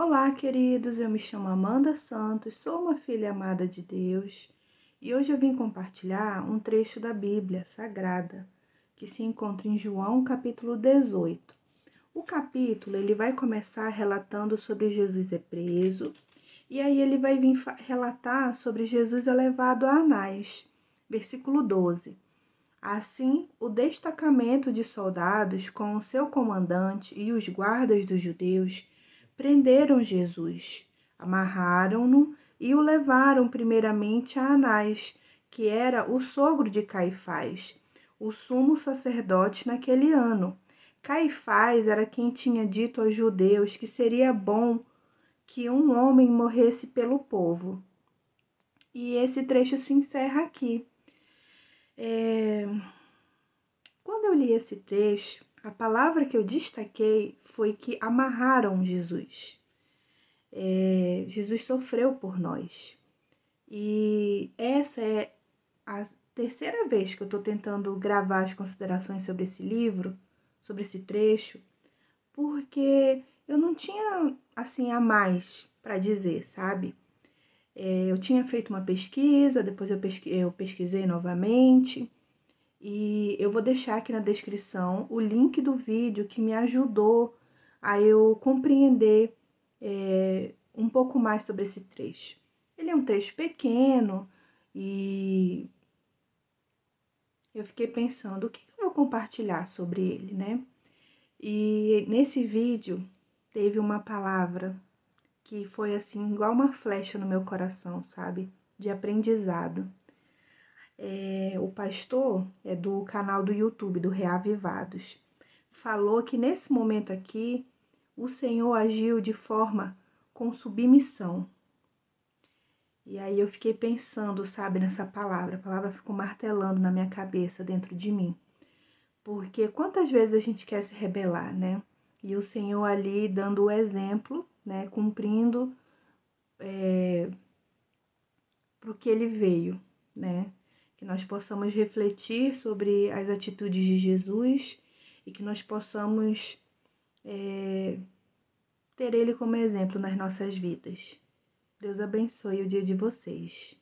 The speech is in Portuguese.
Olá, queridos. Eu me chamo Amanda Santos, sou uma filha amada de Deus e hoje eu vim compartilhar um trecho da Bíblia Sagrada que se encontra em João, capítulo 18. O capítulo ele vai começar relatando sobre Jesus é preso e aí ele vai vir relatar sobre Jesus é levado a Anás, versículo 12. Assim, o destacamento de soldados com o seu comandante e os guardas dos judeus prenderam Jesus, amarraram-no e o levaram primeiramente a Anás, que era o sogro de Caifás, o sumo sacerdote naquele ano. Caifás era quem tinha dito aos judeus que seria bom que um homem morresse pelo povo. E esse trecho se encerra aqui. É... Quando eu li esse trecho, a palavra que eu destaquei foi que amarraram Jesus. É, Jesus sofreu por nós. E essa é a terceira vez que eu estou tentando gravar as considerações sobre esse livro, sobre esse trecho, porque eu não tinha assim a mais para dizer, sabe? É, eu tinha feito uma pesquisa, depois eu, pesqui eu pesquisei novamente e eu vou deixar aqui na descrição o link do vídeo que me ajudou a eu compreender é, um pouco mais sobre esse trecho. Ele é um trecho pequeno e eu fiquei pensando o que eu vou compartilhar sobre ele, né? E nesse vídeo teve uma palavra que foi assim, igual uma flecha no meu coração, sabe? De aprendizado é, pastor é do canal do YouTube do Reavivados, falou que nesse momento aqui o Senhor agiu de forma com submissão. E aí eu fiquei pensando, sabe, nessa palavra, a palavra ficou martelando na minha cabeça, dentro de mim. Porque quantas vezes a gente quer se rebelar, né? E o Senhor ali dando o exemplo, né, cumprindo é, para o que ele veio, né? Que nós possamos refletir sobre as atitudes de Jesus e que nós possamos é, ter Ele como exemplo nas nossas vidas. Deus abençoe o dia de vocês.